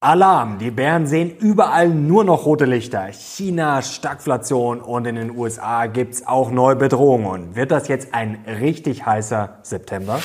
Alarm! Die Bären sehen überall nur noch rote Lichter. China, Stagflation und in den USA gibt's auch neue Bedrohungen. Wird das jetzt ein richtig heißer September?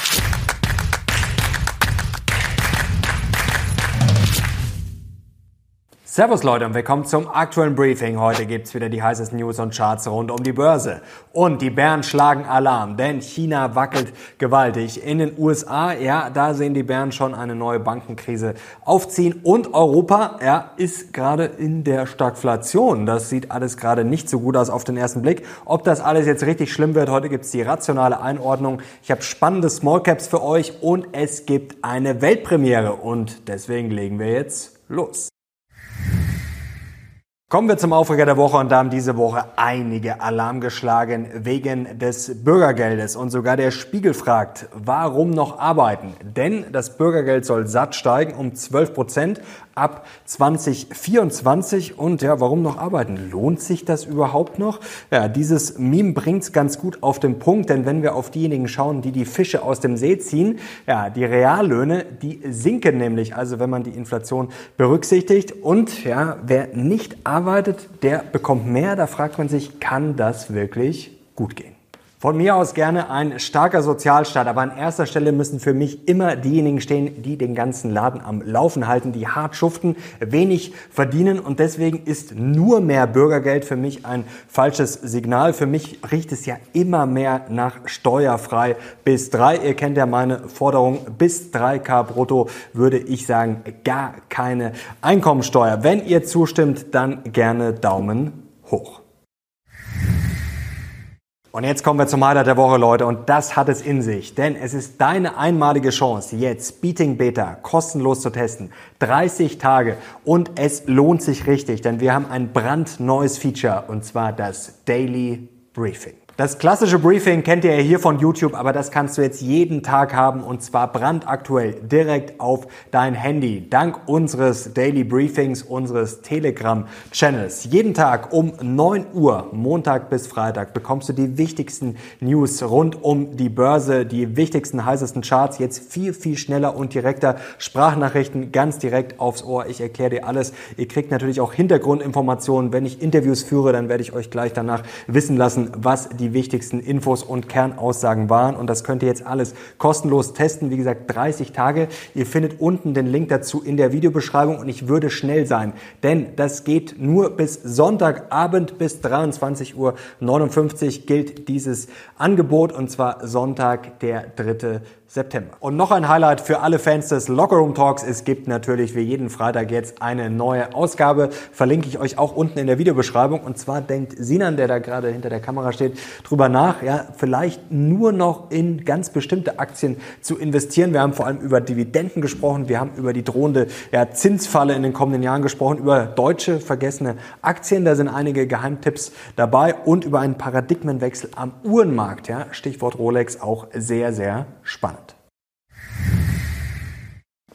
Servus Leute und willkommen zum aktuellen Briefing. Heute gibt's wieder die heißesten News und Charts rund um die Börse. Und die Bären schlagen Alarm, denn China wackelt gewaltig. In den USA, ja, da sehen die Bären schon eine neue Bankenkrise aufziehen. Und Europa, ja, ist gerade in der Stagflation. Das sieht alles gerade nicht so gut aus auf den ersten Blick. Ob das alles jetzt richtig schlimm wird, heute gibt's die rationale Einordnung. Ich habe spannende Smallcaps für euch und es gibt eine Weltpremiere. Und deswegen legen wir jetzt los. Kommen wir zum Aufreger der Woche und da haben diese Woche einige Alarm geschlagen wegen des Bürgergeldes und sogar der Spiegel fragt, warum noch arbeiten? Denn das Bürgergeld soll satt steigen um 12 Prozent ab 2024 und ja, warum noch arbeiten? Lohnt sich das überhaupt noch? Ja, dieses Meme bringt's ganz gut auf den Punkt, denn wenn wir auf diejenigen schauen, die die Fische aus dem See ziehen, ja, die Reallöhne, die sinken nämlich, also wenn man die Inflation berücksichtigt und ja, wer nicht arbeitet, der bekommt mehr. Da fragt man sich, kann das wirklich gut gehen? Von mir aus gerne ein starker Sozialstaat, aber an erster Stelle müssen für mich immer diejenigen stehen, die den ganzen Laden am Laufen halten, die hart schuften, wenig verdienen und deswegen ist nur mehr Bürgergeld für mich ein falsches Signal. Für mich riecht es ja immer mehr nach steuerfrei bis drei. Ihr kennt ja meine Forderung, bis 3K brutto würde ich sagen, gar keine Einkommensteuer. Wenn ihr zustimmt, dann gerne Daumen hoch. Und jetzt kommen wir zum Highlight der Woche, Leute. Und das hat es in sich. Denn es ist deine einmalige Chance, jetzt Beating Beta kostenlos zu testen. 30 Tage. Und es lohnt sich richtig, denn wir haben ein brandneues Feature. Und zwar das Daily Briefing. Das klassische Briefing kennt ihr ja hier von YouTube, aber das kannst du jetzt jeden Tag haben und zwar brandaktuell direkt auf dein Handy. Dank unseres Daily Briefings, unseres Telegram Channels. Jeden Tag um 9 Uhr, Montag bis Freitag, bekommst du die wichtigsten News rund um die Börse, die wichtigsten, heißesten Charts jetzt viel, viel schneller und direkter. Sprachnachrichten ganz direkt aufs Ohr. Ich erkläre dir alles. Ihr kriegt natürlich auch Hintergrundinformationen. Wenn ich Interviews führe, dann werde ich euch gleich danach wissen lassen, was die die wichtigsten Infos und Kernaussagen waren. Und das könnt ihr jetzt alles kostenlos testen. Wie gesagt, 30 Tage. Ihr findet unten den Link dazu in der Videobeschreibung und ich würde schnell sein, denn das geht nur bis Sonntagabend bis 23.59 Uhr gilt dieses Angebot und zwar Sonntag, der 3. September. Und noch ein Highlight für alle Fans des Lockerroom Talks. Es gibt natürlich wie jeden Freitag jetzt eine neue Ausgabe. Verlinke ich euch auch unten in der Videobeschreibung. Und zwar denkt Sinan, der da gerade hinter der Kamera steht, drüber nach, ja, vielleicht nur noch in ganz bestimmte Aktien zu investieren. Wir haben vor allem über Dividenden gesprochen. Wir haben über die drohende ja, Zinsfalle in den kommenden Jahren gesprochen, über deutsche vergessene Aktien. Da sind einige Geheimtipps dabei und über einen Paradigmenwechsel am Uhrenmarkt. Ja, Stichwort Rolex auch sehr, sehr spannend.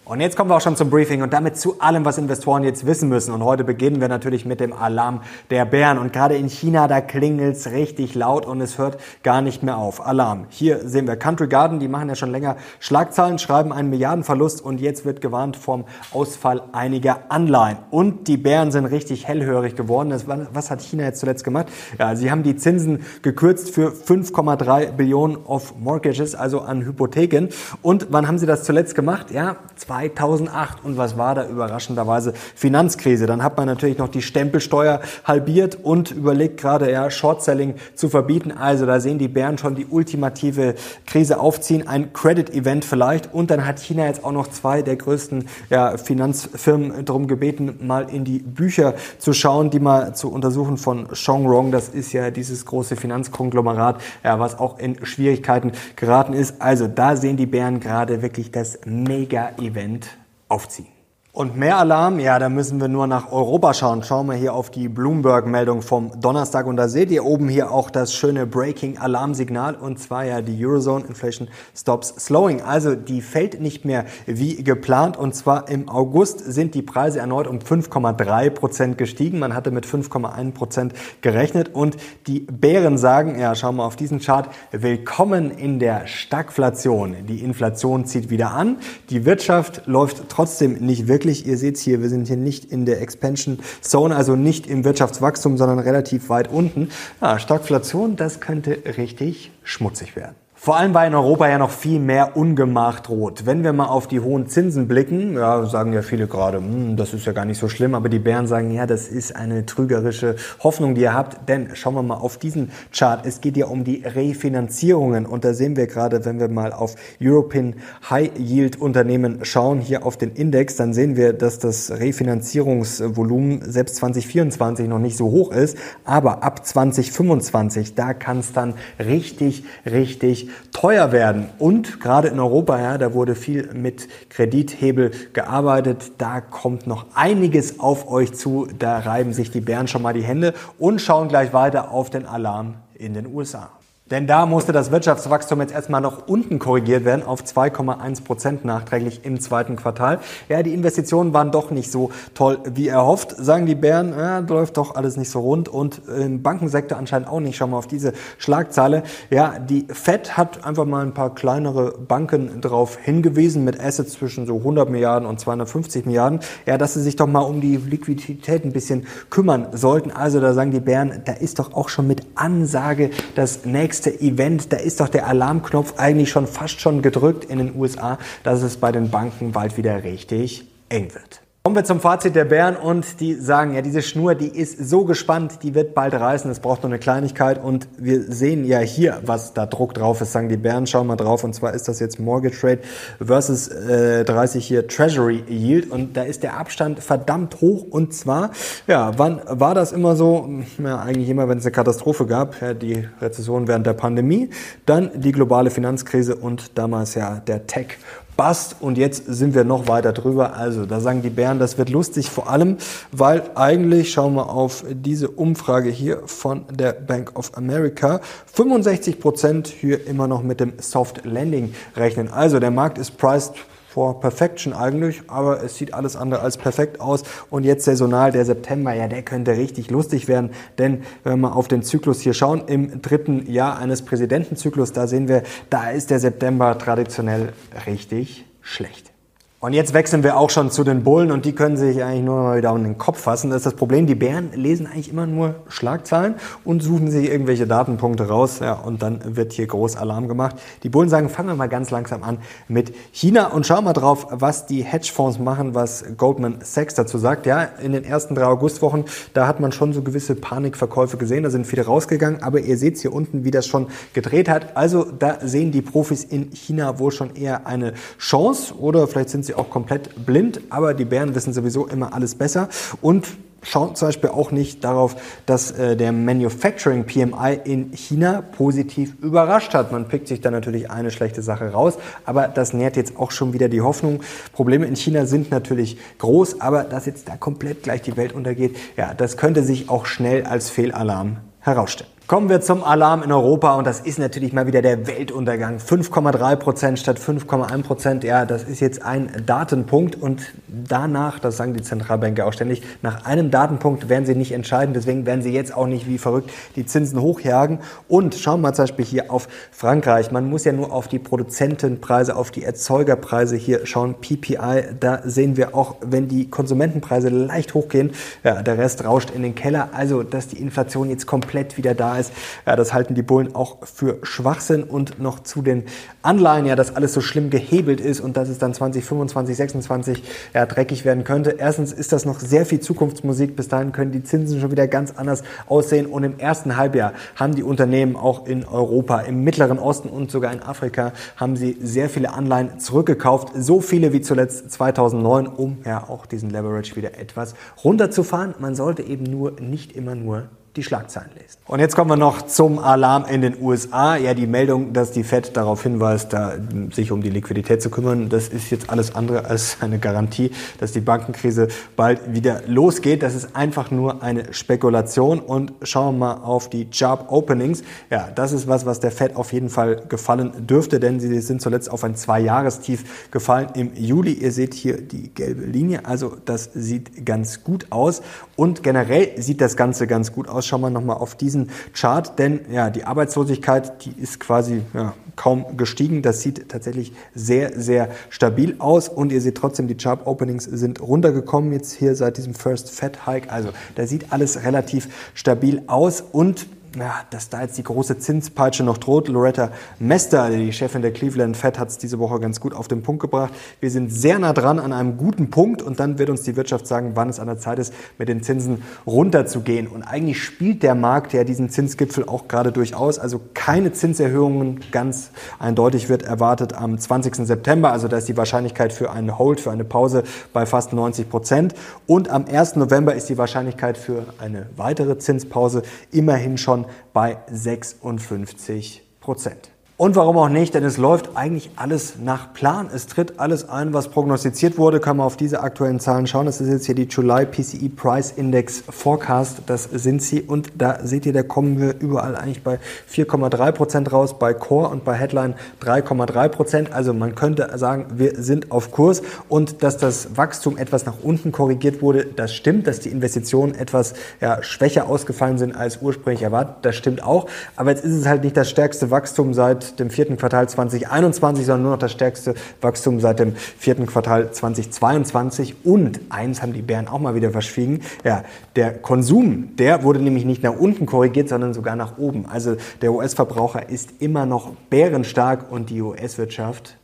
Und jetzt kommen wir auch schon zum Briefing und damit zu allem, was Investoren jetzt wissen müssen. Und heute beginnen wir natürlich mit dem Alarm der Bären. Und gerade in China, da klingelt's richtig laut und es hört gar nicht mehr auf. Alarm. Hier sehen wir Country Garden, die machen ja schon länger Schlagzeilen, schreiben einen Milliardenverlust und jetzt wird gewarnt vom Ausfall einiger Anleihen. Und die Bären sind richtig hellhörig geworden. Das, was hat China jetzt zuletzt gemacht? Ja, sie haben die Zinsen gekürzt für 5,3 Billionen of Mortgages, also an Hypotheken. Und wann haben sie das zuletzt gemacht? Ja, zwei 2008. Und was war da überraschenderweise? Finanzkrise. Dann hat man natürlich noch die Stempelsteuer halbiert und überlegt gerade, ja, Short-Selling zu verbieten. Also da sehen die Bären schon die ultimative Krise aufziehen. Ein Credit-Event vielleicht. Und dann hat China jetzt auch noch zwei der größten ja, Finanzfirmen darum gebeten, mal in die Bücher zu schauen, die mal zu untersuchen von Shongrong. Das ist ja dieses große Finanzkonglomerat, ja, was auch in Schwierigkeiten geraten ist. Also da sehen die Bären gerade wirklich das Mega-Event Prozent aufziehen. Und mehr Alarm, ja, da müssen wir nur nach Europa schauen. Schauen wir hier auf die Bloomberg-Meldung vom Donnerstag und da seht ihr oben hier auch das schöne Breaking-Alarmsignal und zwar ja die Eurozone Inflation Stops Slowing. Also die fällt nicht mehr wie geplant und zwar im August sind die Preise erneut um 5,3 Prozent gestiegen. Man hatte mit 5,1 Prozent gerechnet und die Bären sagen, ja, schauen wir auf diesen Chart, willkommen in der Stagflation. Die Inflation zieht wieder an, die Wirtschaft läuft trotzdem nicht wirklich wirklich, ihr seht hier, wir sind hier nicht in der Expansion Zone, also nicht im Wirtschaftswachstum, sondern relativ weit unten. Ja, Stagflation, das könnte richtig schmutzig werden. Vor allem, weil in Europa ja noch viel mehr Ungemach droht. Wenn wir mal auf die hohen Zinsen blicken, ja, sagen ja viele gerade, hm, das ist ja gar nicht so schlimm, aber die Bären sagen, ja, das ist eine trügerische Hoffnung, die ihr habt. Denn schauen wir mal auf diesen Chart. Es geht ja um die Refinanzierungen und da sehen wir gerade, wenn wir mal auf European High Yield Unternehmen schauen, hier auf den Index, dann sehen wir, dass das Refinanzierungsvolumen selbst 2024 noch nicht so hoch ist, aber ab 2025, da kann es dann richtig, richtig teuer werden. Und gerade in Europa, ja, da wurde viel mit Kredithebel gearbeitet. Da kommt noch einiges auf euch zu. Da reiben sich die Bären schon mal die Hände und schauen gleich weiter auf den Alarm in den USA. Denn da musste das Wirtschaftswachstum jetzt erstmal noch unten korrigiert werden auf 2,1 Prozent nachträglich im zweiten Quartal. Ja, die Investitionen waren doch nicht so toll wie erhofft, sagen die Bären. Ja, läuft doch alles nicht so rund und im Bankensektor anscheinend auch nicht. Schauen wir auf diese Schlagzeile. Ja, die Fed hat einfach mal ein paar kleinere Banken darauf hingewiesen mit Assets zwischen so 100 Milliarden und 250 Milliarden. Ja, dass sie sich doch mal um die Liquidität ein bisschen kümmern sollten. Also da sagen die Bären, da ist doch auch schon mit Ansage das nächste nächste Event, da ist doch der Alarmknopf eigentlich schon fast schon gedrückt in den USA, dass es bei den Banken bald wieder richtig eng wird. Kommen wir zum Fazit der Bären und die sagen, ja, diese Schnur, die ist so gespannt, die wird bald reißen, es braucht nur eine Kleinigkeit und wir sehen ja hier, was da Druck drauf ist, sagen die Bären, schauen wir drauf und zwar ist das jetzt Mortgage Rate versus äh, 30 hier Treasury Yield und da ist der Abstand verdammt hoch und zwar, ja, wann war das immer so? Ja, eigentlich immer, wenn es eine Katastrophe gab, ja, die Rezession während der Pandemie, dann die globale Finanzkrise und damals ja der Tech Bast und jetzt sind wir noch weiter drüber. Also da sagen die Bären, das wird lustig, vor allem, weil eigentlich, schauen wir auf diese Umfrage hier von der Bank of America, 65 Prozent hier immer noch mit dem Soft Landing rechnen. Also der Markt ist priced for Perfection eigentlich, aber es sieht alles andere als perfekt aus. Und jetzt saisonal, der September, ja, der könnte richtig lustig werden, denn wenn wir auf den Zyklus hier schauen, im dritten Jahr eines Präsidentenzyklus, da sehen wir, da ist der September traditionell richtig schlecht. Und jetzt wechseln wir auch schon zu den Bullen und die können sich eigentlich nur mal wieder in den Kopf fassen. Das ist das Problem, die Bären lesen eigentlich immer nur Schlagzeilen und suchen sich irgendwelche Datenpunkte raus ja, und dann wird hier groß Alarm gemacht. Die Bullen sagen, fangen wir mal ganz langsam an mit China und schauen mal drauf, was die Hedgefonds machen, was Goldman Sachs dazu sagt. Ja, in den ersten drei Augustwochen, da hat man schon so gewisse Panikverkäufe gesehen, da sind viele rausgegangen, aber ihr seht hier unten, wie das schon gedreht hat. Also da sehen die Profis in China wohl schon eher eine Chance oder vielleicht sind sie auch komplett blind, aber die Bären wissen sowieso immer alles besser und schauen zum Beispiel auch nicht darauf, dass äh, der Manufacturing PMI in China positiv überrascht hat. Man pickt sich da natürlich eine schlechte Sache raus, aber das nährt jetzt auch schon wieder die Hoffnung. Probleme in China sind natürlich groß, aber dass jetzt da komplett gleich die Welt untergeht, ja, das könnte sich auch schnell als Fehlalarm herausstellen. Kommen wir zum Alarm in Europa und das ist natürlich mal wieder der Weltuntergang. 5,3 Prozent statt 5,1 Prozent. Ja, das ist jetzt ein Datenpunkt und danach, das sagen die Zentralbanker auch ständig, nach einem Datenpunkt werden sie nicht entscheiden. Deswegen werden sie jetzt auch nicht wie verrückt die Zinsen hochjagen. Und schauen wir mal zum Beispiel hier auf Frankreich. Man muss ja nur auf die Produzentenpreise, auf die Erzeugerpreise hier schauen. PPI, da sehen wir auch, wenn die Konsumentenpreise leicht hochgehen, ja, der Rest rauscht in den Keller. Also, dass die Inflation jetzt komplett wieder da ist. Ja, das halten die Bullen auch für Schwachsinn und noch zu den Anleihen, ja, dass alles so schlimm gehebelt ist und dass es dann 2025, 26 ja, dreckig werden könnte. Erstens ist das noch sehr viel Zukunftsmusik. Bis dahin können die Zinsen schon wieder ganz anders aussehen und im ersten Halbjahr haben die Unternehmen auch in Europa, im Mittleren Osten und sogar in Afrika haben sie sehr viele Anleihen zurückgekauft. So viele wie zuletzt 2009, um ja auch diesen Leverage wieder etwas runterzufahren. Man sollte eben nur nicht immer nur die Schlagzeilen lesen. Und jetzt kommen wir noch zum Alarm in den USA. Ja, die Meldung, dass die Fed darauf hinweist, da, sich um die Liquidität zu kümmern, das ist jetzt alles andere als eine Garantie, dass die Bankenkrise bald wieder losgeht. Das ist einfach nur eine Spekulation. Und schauen wir mal auf die Job Openings. Ja, das ist was, was der Fed auf jeden Fall gefallen dürfte, denn sie sind zuletzt auf ein Zwei-Jahrestief gefallen im Juli. Ihr seht hier die gelbe Linie. Also das sieht ganz gut aus. Und generell sieht das Ganze ganz gut aus schauen wir nochmal auf diesen Chart, denn ja, die Arbeitslosigkeit, die ist quasi ja, kaum gestiegen. Das sieht tatsächlich sehr, sehr stabil aus. Und ihr seht trotzdem, die Chart Openings sind runtergekommen jetzt hier seit diesem First Fed Hike. Also da sieht alles relativ stabil aus. Und ja, dass da jetzt die große Zinspeitsche noch droht. Loretta Mester, die Chefin der Cleveland Fed, hat es diese Woche ganz gut auf den Punkt gebracht. Wir sind sehr nah dran an einem guten Punkt und dann wird uns die Wirtschaft sagen, wann es an der Zeit ist, mit den Zinsen runterzugehen. Und eigentlich spielt der Markt ja diesen Zinsgipfel auch gerade durchaus. Also keine Zinserhöhungen, ganz eindeutig wird erwartet am 20. September. Also da ist die Wahrscheinlichkeit für einen Hold, für eine Pause bei fast 90 Prozent. Und am 1. November ist die Wahrscheinlichkeit für eine weitere Zinspause immerhin schon bei 56 Prozent. Und warum auch nicht, denn es läuft eigentlich alles nach Plan. Es tritt alles ein, was prognostiziert wurde. Kann man auf diese aktuellen Zahlen schauen. Das ist jetzt hier die July PCE Price Index Forecast. Das sind sie. Und da seht ihr, da kommen wir überall eigentlich bei 4,3 Prozent raus, bei Core und bei Headline 3,3 Prozent. Also man könnte sagen, wir sind auf Kurs. Und dass das Wachstum etwas nach unten korrigiert wurde, das stimmt. Dass die Investitionen etwas ja, schwächer ausgefallen sind als ursprünglich erwartet, das stimmt auch. Aber jetzt ist es halt nicht das stärkste Wachstum dem vierten Quartal 2021, sondern nur noch das stärkste Wachstum seit dem vierten Quartal 2022. Und eins haben die Bären auch mal wieder verschwiegen. Ja, der Konsum, der wurde nämlich nicht nach unten korrigiert, sondern sogar nach oben. Also der US-Verbraucher ist immer noch bärenstark und die US-Wirtschaft.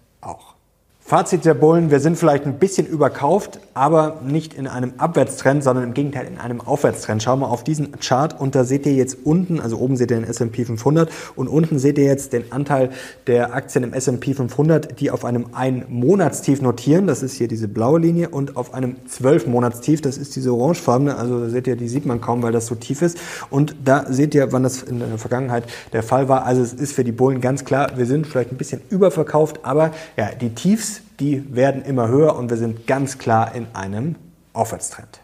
Fazit der Bullen, wir sind vielleicht ein bisschen überkauft, aber nicht in einem Abwärtstrend, sondern im Gegenteil in einem Aufwärtstrend. Schauen wir auf diesen Chart und da seht ihr jetzt unten, also oben seht ihr den S&P 500 und unten seht ihr jetzt den Anteil der Aktien im S&P 500, die auf einem Ein-Monatstief notieren, das ist hier diese blaue Linie und auf einem Zwölf-Monatstief, das ist diese orangefarbene, also da seht ihr, die sieht man kaum, weil das so tief ist und da seht ihr, wann das in der Vergangenheit der Fall war. Also es ist für die Bullen ganz klar, wir sind vielleicht ein bisschen überverkauft, aber ja, die Tiefs die werden immer höher und wir sind ganz klar in einem Aufwärtstrend.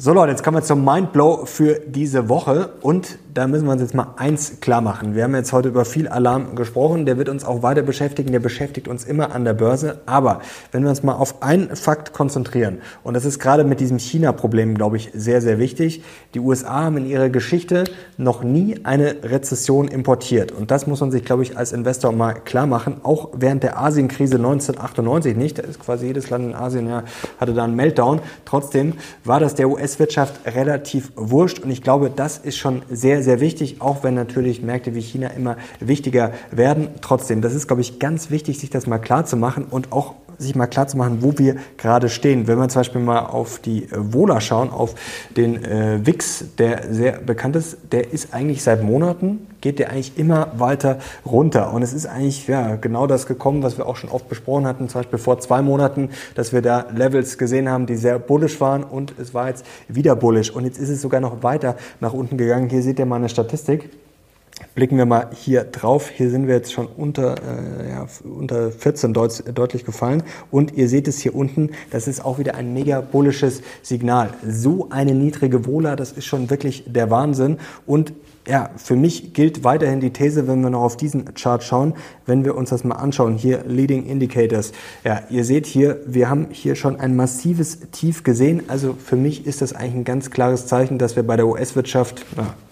So Leute, jetzt kommen wir zum Mindblow für diese Woche und da müssen wir uns jetzt mal eins klar machen. Wir haben jetzt heute über viel Alarm gesprochen, der wird uns auch weiter beschäftigen, der beschäftigt uns immer an der Börse. Aber wenn wir uns mal auf einen Fakt konzentrieren, und das ist gerade mit diesem China-Problem, glaube ich, sehr, sehr wichtig. Die USA haben in ihrer Geschichte noch nie eine Rezession importiert. Und das muss man sich, glaube ich, als Investor mal klar machen. Auch während der Asienkrise 1998 nicht. Da ist quasi jedes Land in Asien, ja, hatte da einen Meltdown. Trotzdem war das der US-Wirtschaft relativ wurscht. Und ich glaube, das ist schon sehr, sehr sehr wichtig, auch wenn natürlich Märkte wie China immer wichtiger werden. Trotzdem, das ist, glaube ich, ganz wichtig, sich das mal klar zu machen und auch sich mal klar zu machen, wo wir gerade stehen. Wenn wir zum Beispiel mal auf die äh, Wohler schauen, auf den äh, WIX, der sehr bekannt ist, der ist eigentlich seit Monaten, geht der eigentlich immer weiter runter. Und es ist eigentlich ja, genau das gekommen, was wir auch schon oft besprochen hatten, zum Beispiel vor zwei Monaten, dass wir da Levels gesehen haben, die sehr bullish waren und es war jetzt wieder bullish. Und jetzt ist es sogar noch weiter nach unten gegangen. Hier seht ihr mal eine Statistik. Blicken wir mal hier drauf. Hier sind wir jetzt schon unter, äh, ja, unter 14 deut deutlich gefallen. Und ihr seht es hier unten, das ist auch wieder ein mega bullisches Signal. So eine niedrige Vola, das ist schon wirklich der Wahnsinn. Und ja, für mich gilt weiterhin die These, wenn wir noch auf diesen Chart schauen, wenn wir uns das mal anschauen, hier Leading Indicators. Ja, ihr seht hier, wir haben hier schon ein massives Tief gesehen. Also für mich ist das eigentlich ein ganz klares Zeichen, dass wir bei der US-Wirtschaft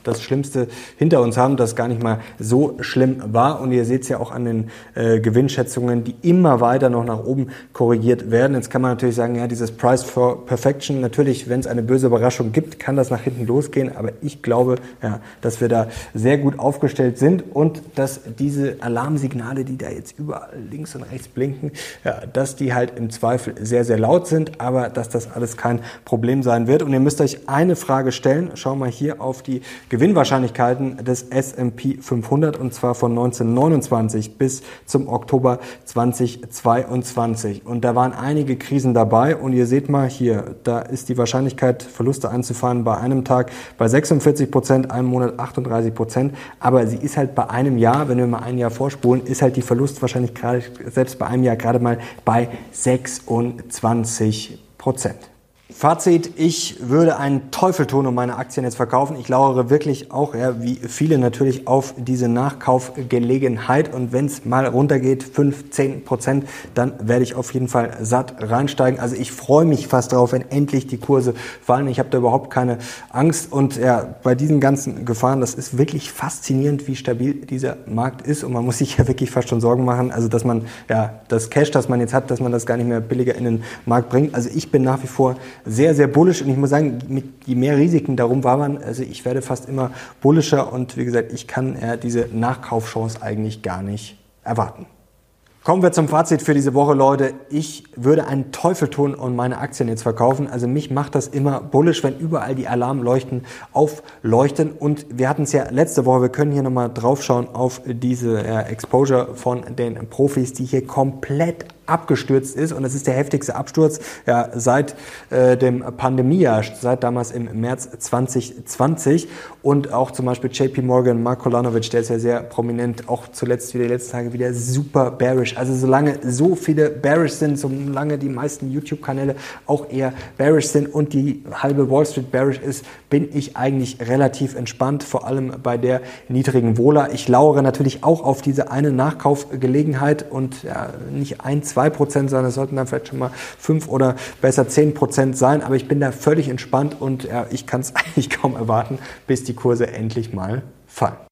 das Schlimmste hinter uns haben, das gar nicht mal so schlimm war. Und ihr seht es ja auch an den äh, Gewinnschätzungen, die immer weiter noch nach oben korrigiert werden. Jetzt kann man natürlich sagen, ja, dieses Price for Perfection, natürlich, wenn es eine böse Überraschung gibt, kann das nach hinten losgehen. Aber ich glaube, ja, dass wir da sehr gut aufgestellt sind und dass diese Alarmsignale, die da jetzt überall links und rechts blinken, ja, dass die halt im Zweifel sehr, sehr laut sind, aber dass das alles kein Problem sein wird. Und ihr müsst euch eine Frage stellen. Schau mal hier auf die Gewinnwahrscheinlichkeiten des S&P 500 und zwar von 1929 bis zum Oktober 2022. Und da waren einige Krisen dabei und ihr seht mal hier, da ist die Wahrscheinlichkeit, Verluste einzufahren bei einem Tag bei 46 Prozent, einem Monat 38 Prozent. Aber sie ist halt bei einem Jahr, wenn wir mal ein Jahr vorspulen, ist halt die Verlustwahrscheinlich gerade, selbst bei einem Jahr gerade mal bei 26 Prozent. Fazit, ich würde einen Teufel tun, um meine Aktien jetzt verkaufen. Ich lauere wirklich auch, ja, wie viele natürlich, auf diese Nachkaufgelegenheit. Und wenn es mal runtergeht, 5, 10 Prozent, dann werde ich auf jeden Fall satt reinsteigen. Also ich freue mich fast darauf, wenn endlich die Kurse fallen. Ich habe da überhaupt keine Angst. Und ja, bei diesen ganzen Gefahren, das ist wirklich faszinierend, wie stabil dieser Markt ist. Und man muss sich ja wirklich fast schon Sorgen machen. Also dass man ja das Cash, das man jetzt hat, dass man das gar nicht mehr billiger in den Markt bringt. Also ich bin nach wie vor sehr, sehr bullisch und ich muss sagen, mit je mehr Risiken darum war man, also ich werde fast immer bullischer und wie gesagt, ich kann äh, diese Nachkaufchance eigentlich gar nicht erwarten. Kommen wir zum Fazit für diese Woche, Leute. Ich würde einen Teufel tun und meine Aktien jetzt verkaufen. Also mich macht das immer bullisch, wenn überall die Alarmleuchten aufleuchten. Und wir hatten es ja letzte Woche, wir können hier nochmal draufschauen auf diese äh, Exposure von den Profis, die hier komplett abgestürzt ist und es ist der heftigste Absturz ja, seit äh, dem Pandemiejahr, seit damals im März 2020 und auch zum Beispiel JP Morgan, Mark Kolanovic, der ist ja sehr prominent, auch zuletzt wieder die letzten Tage wieder super bearish. Also solange so viele bearish sind, solange die meisten YouTube-Kanäle auch eher bearish sind und die halbe Wall Street bearish ist, bin ich eigentlich relativ entspannt, vor allem bei der niedrigen Wohler. Ich lauere natürlich auch auf diese eine Nachkaufgelegenheit und ja, nicht ein, zwei 2 Prozent sein, es sollten dann vielleicht schon mal 5 oder besser 10 Prozent sein, aber ich bin da völlig entspannt und ja, ich kann es eigentlich kaum erwarten, bis die Kurse endlich mal fallen.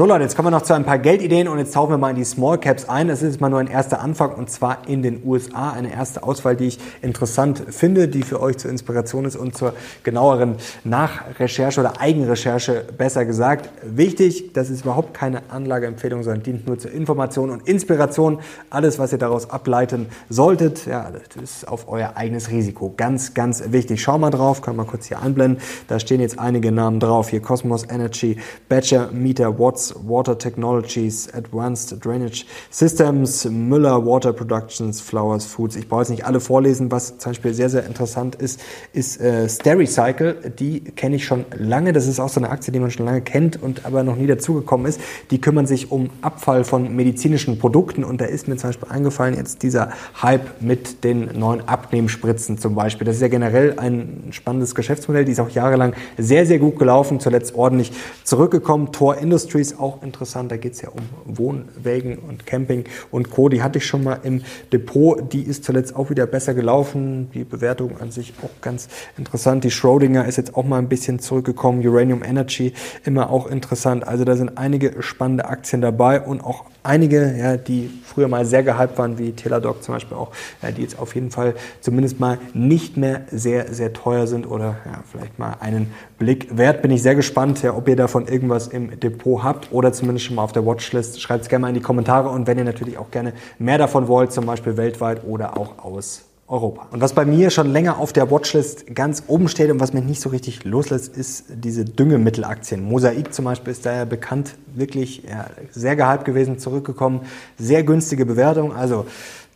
So Leute, jetzt kommen wir noch zu ein paar Geldideen und jetzt tauchen wir mal in die Small Caps ein. Das ist mal nur ein erster Anfang und zwar in den USA. Eine erste Auswahl, die ich interessant finde, die für euch zur Inspiration ist und zur genaueren Nachrecherche oder Eigenrecherche besser gesagt. Wichtig, das ist überhaupt keine Anlageempfehlung, sondern dient nur zur Information und Inspiration. Alles, was ihr daraus ableiten solltet, ja, das ist auf euer eigenes Risiko. Ganz, ganz wichtig. Schau mal drauf, können wir kurz hier einblenden. Da stehen jetzt einige Namen drauf. Hier Cosmos Energy, Badger, Meter, Watts, Water Technologies, Advanced Drainage Systems, Müller Water Productions, Flowers Foods. Ich brauche jetzt nicht alle vorlesen. Was zum Beispiel sehr, sehr interessant ist, ist äh, Stericycle. Die kenne ich schon lange. Das ist auch so eine Aktie, die man schon lange kennt und aber noch nie dazugekommen ist. Die kümmern sich um Abfall von medizinischen Produkten und da ist mir zum Beispiel eingefallen jetzt dieser Hype mit den neuen Abnehmspritzen zum Beispiel. Das ist ja generell ein spannendes Geschäftsmodell. Die ist auch jahrelang sehr, sehr gut gelaufen, zuletzt ordentlich zurückgekommen. Tor Industries auch interessant. Da geht es ja um Wohnwägen und Camping und Co. Die hatte ich schon mal im Depot. Die ist zuletzt auch wieder besser gelaufen. Die Bewertung an sich auch ganz interessant. Die Schrödinger ist jetzt auch mal ein bisschen zurückgekommen. Uranium Energy immer auch interessant. Also da sind einige spannende Aktien dabei und auch einige, ja, die früher mal sehr gehypt waren, wie Teladoc zum Beispiel auch, ja, die jetzt auf jeden Fall zumindest mal nicht mehr sehr, sehr teuer sind oder ja, vielleicht mal einen Blick wert. Bin ich sehr gespannt, ja, ob ihr davon irgendwas im Depot habt oder zumindest schon mal auf der Watchlist. Schreibt es gerne mal in die Kommentare und wenn ihr natürlich auch gerne mehr davon wollt, zum Beispiel weltweit oder auch aus Europa. Und was bei mir schon länger auf der Watchlist ganz oben steht und was mich nicht so richtig loslässt, ist diese Düngemittelaktien. Mosaik zum Beispiel ist daher bekannt, wirklich ja, sehr gehypt gewesen, zurückgekommen, sehr günstige Bewertung. Also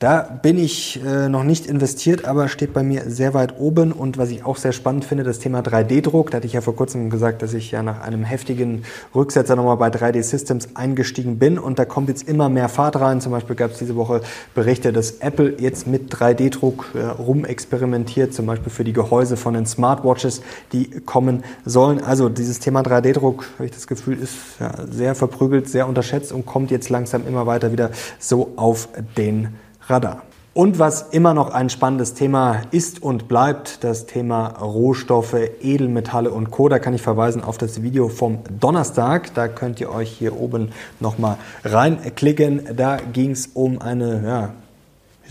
da bin ich äh, noch nicht investiert, aber steht bei mir sehr weit oben. Und was ich auch sehr spannend finde, das Thema 3D-Druck. Da hatte ich ja vor kurzem gesagt, dass ich ja nach einem heftigen Rücksetzer nochmal bei 3D Systems eingestiegen bin. Und da kommt jetzt immer mehr Fahrt rein. Zum Beispiel gab es diese Woche Berichte, dass Apple jetzt mit 3D-Druck äh, rumexperimentiert, zum Beispiel für die Gehäuse von den Smartwatches, die kommen sollen. Also dieses Thema 3D-Druck, habe ich das Gefühl, ist ja, sehr verprügelt, sehr unterschätzt und kommt jetzt langsam immer weiter wieder so auf den Radar. Und was immer noch ein spannendes Thema ist und bleibt, das Thema Rohstoffe, Edelmetalle und Co. Da kann ich verweisen auf das Video vom Donnerstag. Da könnt ihr euch hier oben nochmal reinklicken. Da ging es um eine ja,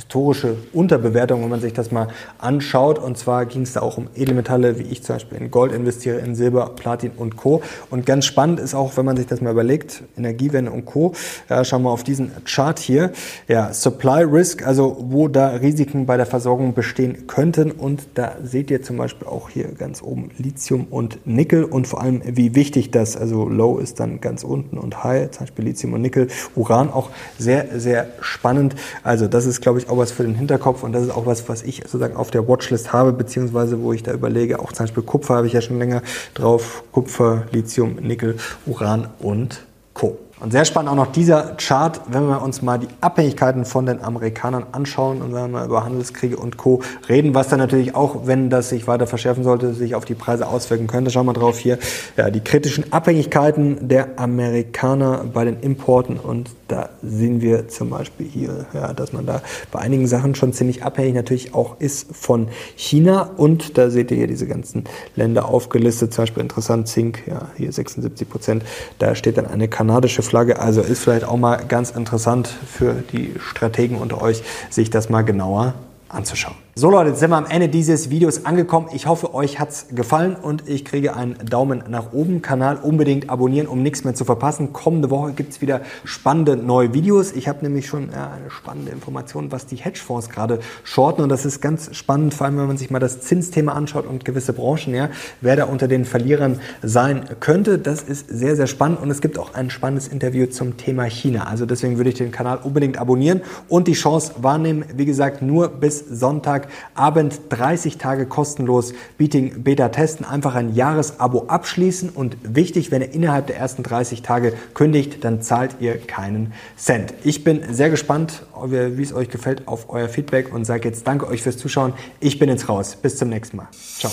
historische Unterbewertung, wenn man sich das mal anschaut. Und zwar ging es da auch um Edelmetalle, wie ich zum Beispiel in Gold investiere, in Silber, Platin und Co. Und ganz spannend ist auch, wenn man sich das mal überlegt, Energiewende und Co. Ja, schauen wir auf diesen Chart hier. Ja, Supply Risk, also wo da Risiken bei der Versorgung bestehen könnten. Und da seht ihr zum Beispiel auch hier ganz oben Lithium und Nickel und vor allem, wie wichtig das, also Low ist dann ganz unten und High, zum Beispiel Lithium und Nickel, Uran auch sehr, sehr spannend. Also das ist, glaube ich, auch was für den Hinterkopf und das ist auch was, was ich sozusagen auf der Watchlist habe, beziehungsweise wo ich da überlege, auch zum Beispiel Kupfer habe ich ja schon länger drauf, Kupfer, Lithium, Nickel, Uran und Co. Und sehr spannend auch noch dieser Chart, wenn wir uns mal die Abhängigkeiten von den Amerikanern anschauen und wenn wir über Handelskriege und Co. reden, was dann natürlich auch, wenn das sich weiter verschärfen sollte, sich auf die Preise auswirken könnte. Schauen wir drauf hier. Ja, die kritischen Abhängigkeiten der Amerikaner bei den Importen und da sehen wir zum Beispiel hier, ja, dass man da bei einigen Sachen schon ziemlich abhängig natürlich auch ist von China. Und da seht ihr hier diese ganzen Länder aufgelistet. Zum Beispiel interessant Zink, ja, hier 76 Prozent. Da steht dann eine kanadische Flagge. Also ist vielleicht auch mal ganz interessant für die Strategen unter euch, sich das mal genauer anzuschauen. So Leute, jetzt sind wir am Ende dieses Videos angekommen. Ich hoffe, euch hat's gefallen und ich kriege einen Daumen nach oben. Kanal unbedingt abonnieren, um nichts mehr zu verpassen. Kommende Woche gibt's wieder spannende neue Videos. Ich habe nämlich schon ja, eine spannende Information, was die Hedgefonds gerade shorten und das ist ganz spannend, vor allem wenn man sich mal das Zinsthema anschaut und gewisse Branchen, ja, wer da unter den Verlierern sein könnte. Das ist sehr, sehr spannend und es gibt auch ein spannendes Interview zum Thema China. Also deswegen würde ich den Kanal unbedingt abonnieren und die Chance wahrnehmen. Wie gesagt, nur bis Sonntag Abend 30 Tage kostenlos Beating Beta testen. Einfach ein Jahresabo abschließen und wichtig, wenn ihr innerhalb der ersten 30 Tage kündigt, dann zahlt ihr keinen Cent. Ich bin sehr gespannt, wie es euch gefällt, auf euer Feedback und sage jetzt danke euch fürs Zuschauen. Ich bin jetzt raus. Bis zum nächsten Mal. Ciao.